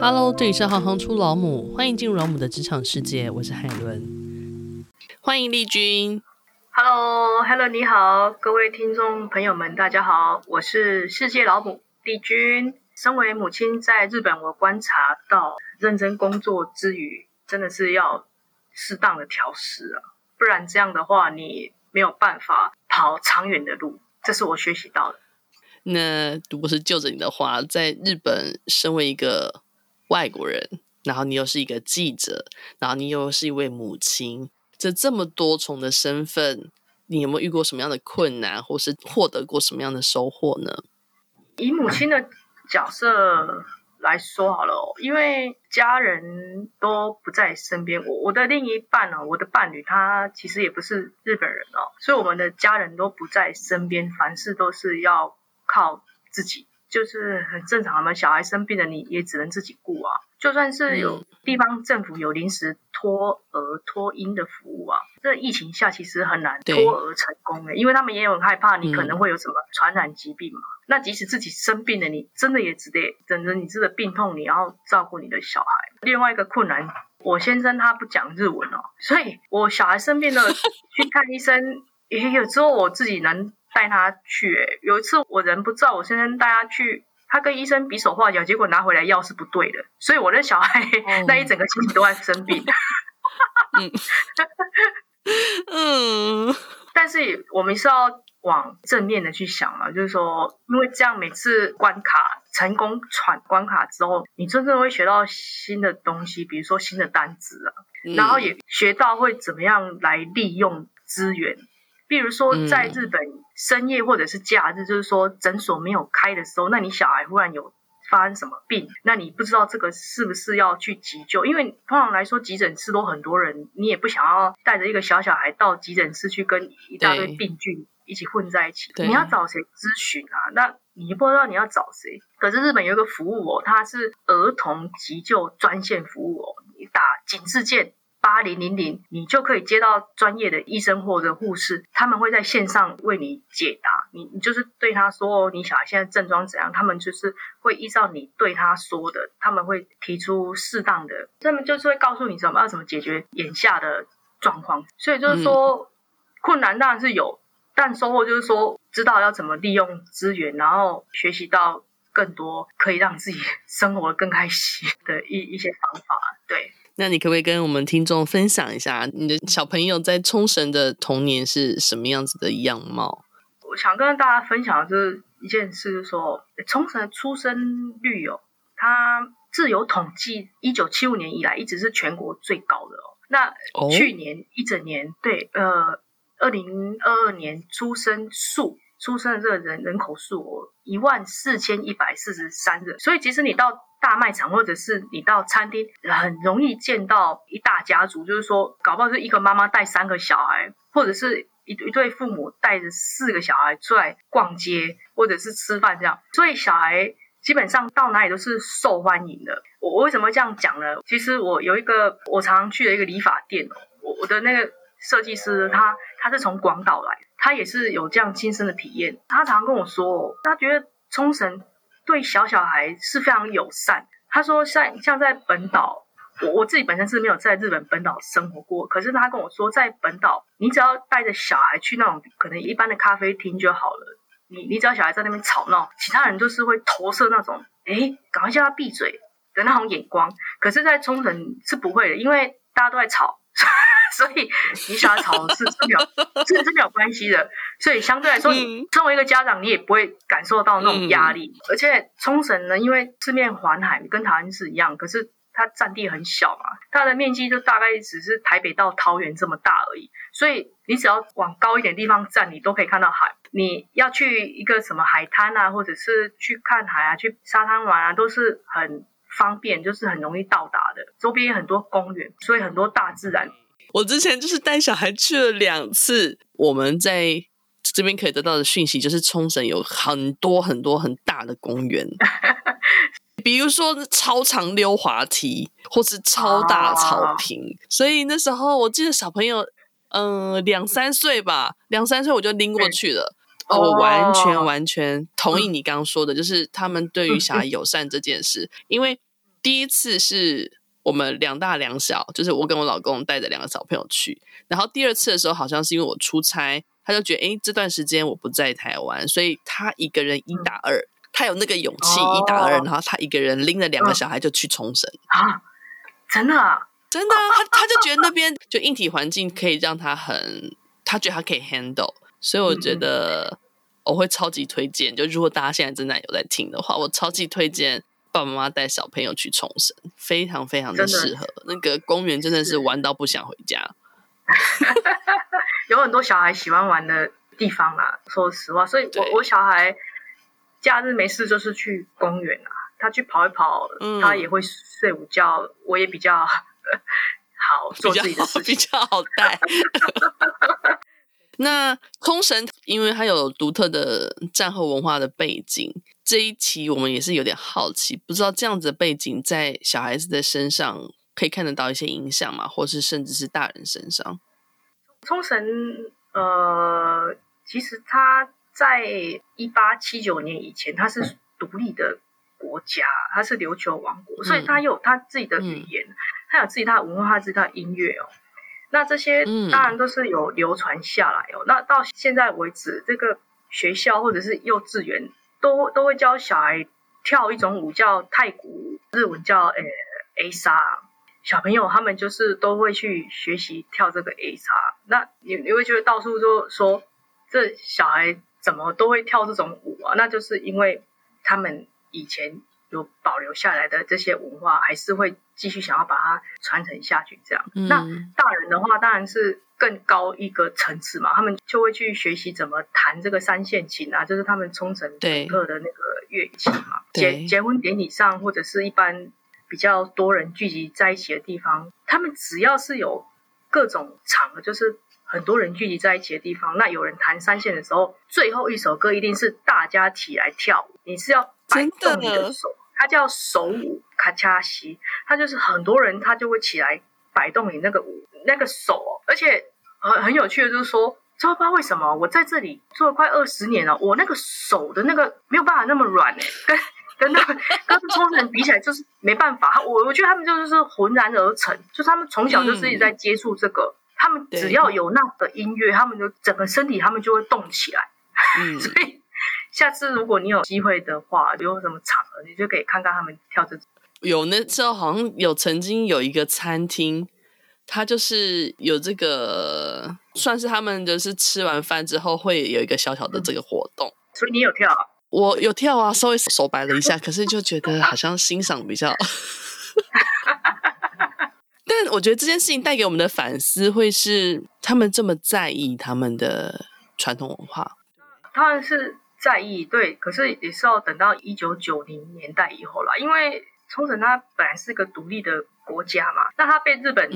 Hello，这里是行行出老母，欢迎进入老母的职场世界，我是海伦，欢迎丽君。Hello，Hello，你好，各位听众朋友们，大家好，我是世界老母丽君。身为母亲，在日本我观察到，认真工作之余，真的是要适当的调适啊，不然这样的话，你没有办法跑长远的路。这是我学习到的。那如果是就着你的话，在日本身为一个外国人，然后你又是一个记者，然后你又是一位母亲，这这么多重的身份，你有没有遇过什么样的困难，或是获得过什么样的收获呢？以母亲的角色来说好了哦，因为家人都不在身边，我我的另一半呢，我的伴侣他其实也不是日本人哦，所以我们的家人都不在身边，凡事都是要。靠自己就是很正常的嘛，小孩生病了，你也只能自己顾啊。就算是有地方政府有临时托儿托婴的服务啊，这疫情下其实很难托儿成功的，因为他们也有很害怕你可能会有什么传染疾病嘛。嗯、那即使自己生病了，你真的也只得等着你这个病痛，你要照顾你的小孩。另外一个困难，我先生他不讲日文哦，所以我小孩生病了 去看医生，也有时候我自己能。带他去，欸，有一次我人不知道，我先生带他去，他跟医生比手画脚，结果拿回来药是不对的，所以我的小孩 那一整个星期都在生病。嗯。嗯，但是我们是要往正面的去想嘛，就是说，因为这样每次关卡成功闯关卡之后，你真正会学到新的东西，比如说新的单词啊，然后也学到会怎么样来利用资源。比如说，在日本深夜或者是假日，就是说诊所没有开的时候，那你小孩忽然有发生什么病，那你不知道这个是不是要去急救？因为通常来说，急诊室都很多人，你也不想要带着一个小小孩到急诊室去跟一大堆病菌一起混在一起。你要找谁咨询啊？那你不知道你要找谁。可是日本有一个服务哦，它是儿童急救专线服务哦，你打警示键。八零零零，你就可以接到专业的医生或者护士，他们会在线上为你解答。你你就是对他说，你小孩现在症状怎样，他们就是会依照你对他说的，他们会提出适当的，他们就是会告诉你怎么要怎么解决眼下的状况。所以就是说，困难当然是有，但收获就是说，知道要怎么利用资源，然后学习到更多可以让自己生活更开心的一一些方法。对。那你可不可以跟我们听众分享一下，你的小朋友在冲绳的童年是什么样子的样貌？我想跟大家分享的就是一件事，就是说冲绳的出生率哦，它自有统计，一九七五年以来一直是全国最高的哦。那去年一整年，哦、对，呃，二零二二年出生数出生的这个人人口数哦，一万四千一百四十三人，所以其实你到。大卖场，或者是你到餐厅，很容易见到一大家族，就是说，搞不好是一个妈妈带三个小孩，或者是一一对父母带着四个小孩出来逛街，或者是吃饭这样。所以小孩基本上到哪里都是受欢迎的。我为什么这样讲呢？其实我有一个我常常去的一个理发店，我我的那个设计师他他是从广岛来，他也是有这样亲身的体验。他常常跟我说，他觉得冲绳。对小小孩是非常友善。他说像，像在本岛，我我自己本身是没有在日本本岛生活过，可是他跟我说，在本岛，你只要带着小孩去那种可能一般的咖啡厅就好了。你你只要小孩在那边吵闹，其他人就是会投射那种，哎，赶快叫他闭嘴的那种眼光。可是，在冲绳是不会的，因为大家都在吵。所以你小孩吵是是没有，是是没有关系的。所以相对来说，你作为一个家长，你也不会感受到那种压力。嗯、而且冲绳呢，因为四面环海，跟台湾是一样，可是它占地很小嘛，它的面积就大概只是台北到桃园这么大而已。所以你只要往高一点地方站，你都可以看到海。你要去一个什么海滩啊，或者是去看海啊，去沙滩玩啊，都是很方便，就是很容易到达的。周边有很多公园，所以很多大自然。我之前就是带小孩去了两次，我们在这边可以得到的讯息就是冲绳有很多很多很大的公园，比如说超长溜滑梯或是超大草坪，啊、所以那时候我记得小朋友，嗯、呃，两三岁吧，两三岁我就拎过去了。哦，我完全完全同意你刚刚说的，就是他们对于小孩友善这件事，嗯、因为第一次是我们两大两小，就是我跟我老公带着两个小朋友去。然后第二次的时候，好像是因为我出差，他就觉得哎，这段时间我不在台湾，所以他一个人一打二，嗯、他有那个勇气一打二，然后他一个人拎着两个小孩就去冲绳啊，真的啊，真的，他他就觉得那边就硬体环境可以让他很，他觉得他可以 handle，所以我觉得。我会超级推荐，就如果大家现在正在有在听的话，我超级推荐爸爸妈妈带小朋友去冲绳，非常非常的适合。那个公园真的是玩到不想回家，有很多小孩喜欢玩的地方啦。说实话，所以我我小孩假日没事就是去公园啊，他去跑一跑，嗯、他也会睡午觉，我也比较 好做自己的事情，比较好带。那冲绳，因为它有独特的战后文化的背景，这一期我们也是有点好奇，不知道这样子的背景在小孩子的身上可以看得到一些影响吗？或是甚至是大人身上？冲绳，呃，其实它在一八七九年以前，它是独立的国家，它是琉球王国，所以它有它自己的语言，嗯、它有自己它的文化，它自己它的音乐哦。那这些当然都是有流传下来哦。嗯、那到现在为止，这个学校或者是幼稚园都都会教小孩跳一种舞，叫太鼓，日文叫呃 A 沙。小朋友他们就是都会去学习跳这个 A 莎。那你你会觉得到处说说这小孩怎么都会跳这种舞啊？那就是因为他们以前。有保留下来的这些文化，还是会继续想要把它传承下去。这样，嗯、那大人的话当然是更高一个层次嘛，他们就会去学习怎么弹这个三线琴啊，就是他们冲绳独特的那个乐器嘛。结结婚典礼上或者是一般比较多人聚集在一起的地方，他们只要是有各种场合，就是很多人聚集在一起的地方，那有人弹三线的时候，最后一首歌一定是大家起来跳舞，你是要摆动你的手。它叫手舞卡恰西，它就是很多人他就会起来摆动你那个舞那个手，而且很很有趣的，就是说，不知道为什么我在这里做了快二十年了，我那个手的那个没有办法那么软哎，跟跟那个跟冲绳人比起来就是没办法，我我觉得他们就是浑然而成，就是他们从小就是一直在接触这个，嗯、他们只要有那个音乐，他们就整个身体他们就会动起来，嗯，所以。下次如果你有机会的话，有什么场合，你就可以看看他们跳这。有那时候好像有曾经有一个餐厅，他就是有这个，算是他们就是吃完饭之后会有一个小小的这个活动。嗯、所以你有跳啊？我有跳啊，稍微手摆了一下，可是就觉得好像欣赏比较。但我觉得这件事情带给我们的反思，会是他们这么在意他们的传统文化。他们是。在意对，可是也是要等到一九九零年代以后啦，因为冲绳它本来是一个独立的国家嘛，那它被日本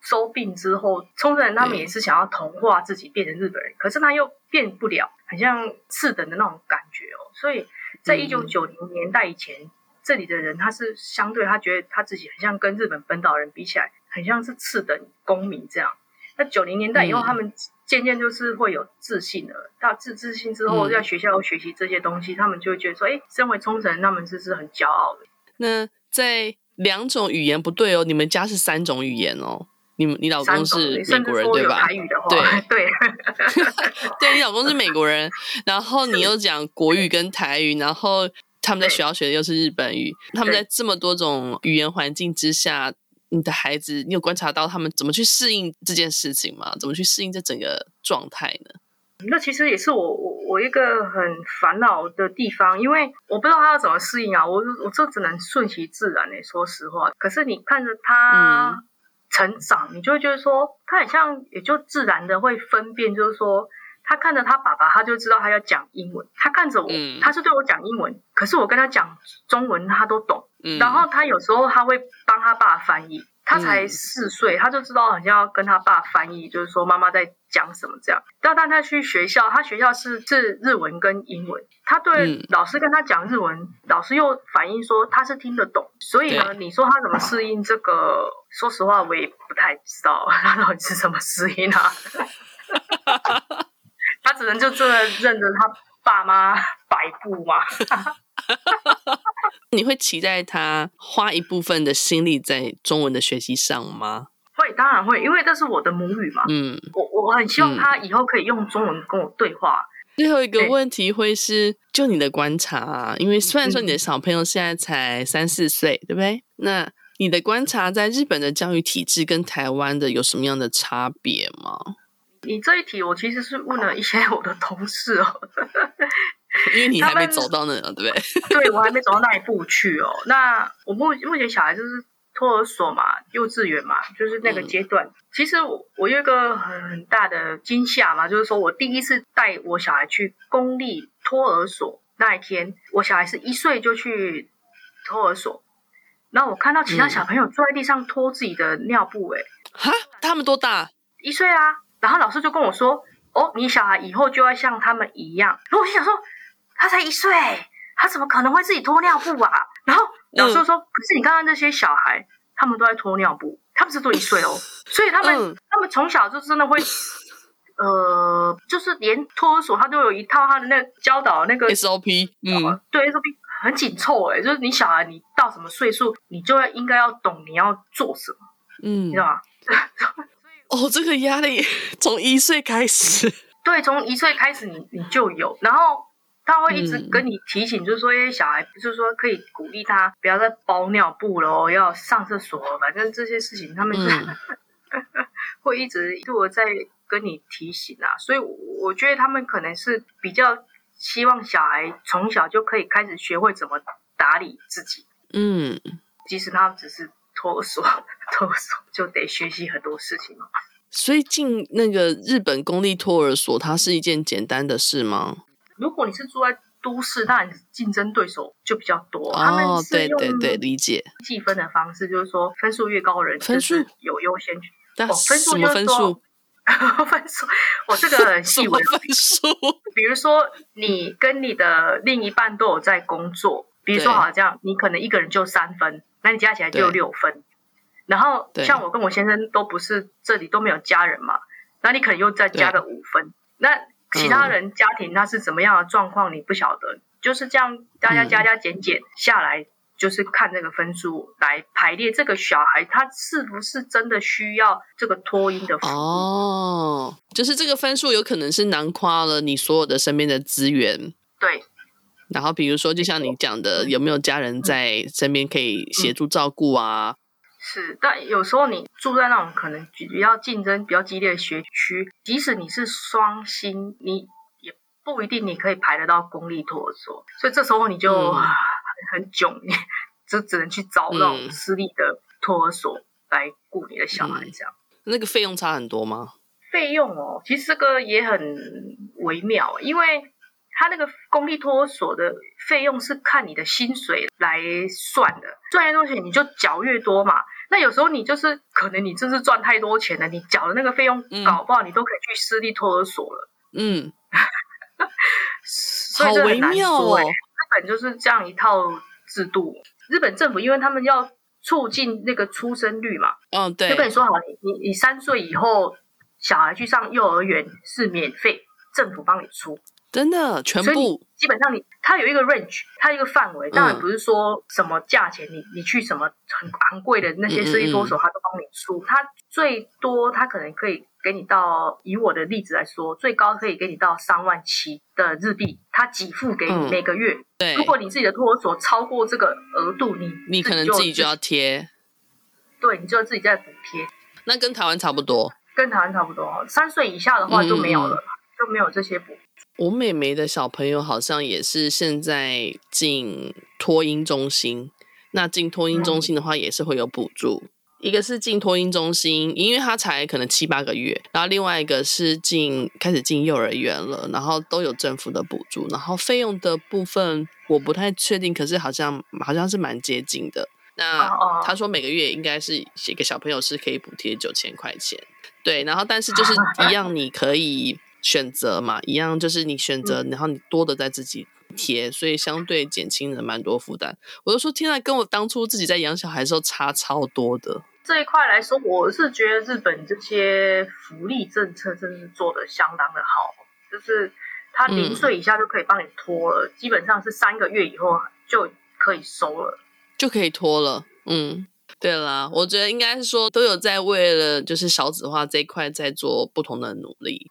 收并之后，冲绳、他们也是想要同化自己变成日本人，嗯、可是他又变不了，很像次等的那种感觉哦。所以在一九九零年代以前，嗯、这里的人他是相对他觉得他自己很像跟日本本岛人比起来，很像是次等公民这样。那九零年代以后，他们渐渐就是会有自信了。到自自信之后，在学校学习这些东西，嗯、他们就会觉得说：“哎，身为冲绳人，他们是是很骄傲的。”那在两种语言不对哦，你们家是三种语言哦。你们你老公是美国人对吧？对对，对 你老公是美国人，然后你又讲国语跟台语，然后他们在学校学的又是日本语，他们在这么多种语言环境之下。你的孩子，你有观察到他们怎么去适应这件事情吗？怎么去适应这整个状态呢？那其实也是我我我一个很烦恼的地方，因为我不知道他要怎么适应啊。我我这只能顺其自然嘞，说实话。可是你看着他成长，嗯、你就会觉得说，他很像也就自然的会分辨，就是说。他看着他爸爸，他就知道他要讲英文。他看着我，嗯、他是对我讲英文，可是我跟他讲中文，他都懂。嗯、然后他有时候他会帮他爸翻译。他才四岁，嗯、他就知道好像要跟他爸翻译，就是说妈妈在讲什么这样。但当他去学校，他学校是是日文跟英文。他对老师跟他讲日文，嗯、老师又反映说他是听得懂。所以呢，你说他怎么适应这个？说实话，我也不太知道 他到底是怎么适应啊。他只能就这认着他爸妈摆布嘛。你会期待他花一部分的心力在中文的学习上吗？会，当然会，因为这是我的母语嘛。嗯，我我很希望他以后可以用中文跟我对话。嗯、最后一个问题会是，就你的观察啊，因为虽然说你的小朋友现在才三四岁，对不对？那你的观察，在日本的教育体制跟台湾的有什么样的差别吗？你这一题，我其实是问了一些我的同事哦。因为你还没走到那，对不对？对，我还没走到那一步去哦。那我目目前小孩就是托儿所嘛，幼稚园嘛，就是那个阶段。嗯、其实我我有一个很很大的惊吓嘛，就是说我第一次带我小孩去公立托儿所那一天，我小孩是一岁就去托儿所，然后我看到其他小朋友坐在地上拖自己的尿布，哎，哈，他们多大？一岁啊。然后老师就跟我说：“哦，你小孩以后就要像他们一样。”然后我心想说。他才一岁，他怎么可能会自己脱尿布啊？然后老师说：“嗯、可是你看看那些小孩，他们都在脱尿布，他们是做一岁哦，所以他们、嗯、他们从小就真的会，呃，就是连托儿所他都有一套他的那个教导那个 SOP，嗯，对 SOP 很紧凑哎，就是你小孩你到什么岁数，你就要应该要懂你要做什么，嗯，你知道吗？哦，这个压力 从一岁开始，对，从一岁开始你你就有，然后。他会一直跟你提醒，就是说，哎，小孩，就是说，可以鼓励他不要再包尿布了，要上厕所，反正这些事情他们就、嗯、会一直一我在跟你提醒啊。所以我觉得他们可能是比较希望小孩从小就可以开始学会怎么打理自己。嗯，即使他只是托儿所，托儿所就得学习很多事情嘛。所以进那个日本公立托儿所，它是一件简单的事吗？如果你是住在都市，那你竞争对手就比较多。哦，他们是对对对，理解计分的方式，就是说分数越高的人分数有优先权。哦，分数就是说分数，分数，我这个很细微分数。比如说，你跟你的另一半都有在工作，比如说好像你可能一个人就三分，那你加起来就有六分。然后像我跟我先生都不是这里都没有家人嘛，那你可能又再加个五分，那。其他人家庭他是怎么样的状况，你不晓得，就是这样，大家加加减减下来，就是看这个分数来排列这个小孩他是不是真的需要这个托婴的服务。哦，就是这个分数有可能是囊括了你所有的身边的资源。对。然后比如说，就像你讲的，有没有家人在身边可以协助照顾啊？是，但有时候你住在那种可能比较竞争比较激烈的学区，即使你是双薪，你也不一定你可以排得到公立托儿所，所以这时候你就、嗯、很囧，你就只能去找那种私立的托儿所来雇你的小孩，这样、嗯。那个费用差很多吗？费用哦，其实这个也很微妙，因为他那个公立托儿所的费用是看你的薪水来算的，赚越多钱你就缴越多嘛。那有时候你就是可能你真是赚太多钱了，你缴的那个费用搞不好你都可以去私立托儿所了。嗯，所以这很难说。好微妙哦。日本就是这样一套制度。日本政府因为他们要促进那个出生率嘛，嗯，对，就跟你说好，你你你三岁以后小孩去上幼儿园是免费，政府帮你出。真的，全部基本上你它有一个 range，它有一个范围，当然不是说什么价钱，你你去什么很昂贵的那些设立托儿所，它都帮你出。它最多他可能可以给你到，以我的例子来说，最高可以给你到三万七的日币，他给付给你每个月。嗯、对，如果你自己的托儿所超过这个额度，你你可能自己就要贴。对，你就要自己再补贴。那跟台湾差不多，跟台湾差不多。三岁以下的话就没有了，嗯、就没有这些补。我妹妹的小朋友好像也是现在进托婴中心，那进托婴中心的话也是会有补助。嗯、一个是进托婴中心，因为他才可能七八个月，然后另外一个是进开始进幼儿园了，然后都有政府的补助，然后费用的部分我不太确定，可是好像好像是蛮接近的。那他说每个月应该是一个小朋友是可以补贴九千块钱，对，然后但是就是 一样你可以。选择嘛，一样就是你选择，嗯、然后你多的在自己贴，所以相对减轻了蛮多负担。我就说，天啊，跟我当初自己在养小孩的时候差超多的。这一块来说，我是觉得日本这些福利政策真是做的相当的好，就是他零岁以下就可以帮你拖了，嗯、基本上是三个月以后就可以收了，就可以拖了。嗯，对啦，我觉得应该是说都有在为了就是少子化这一块在做不同的努力。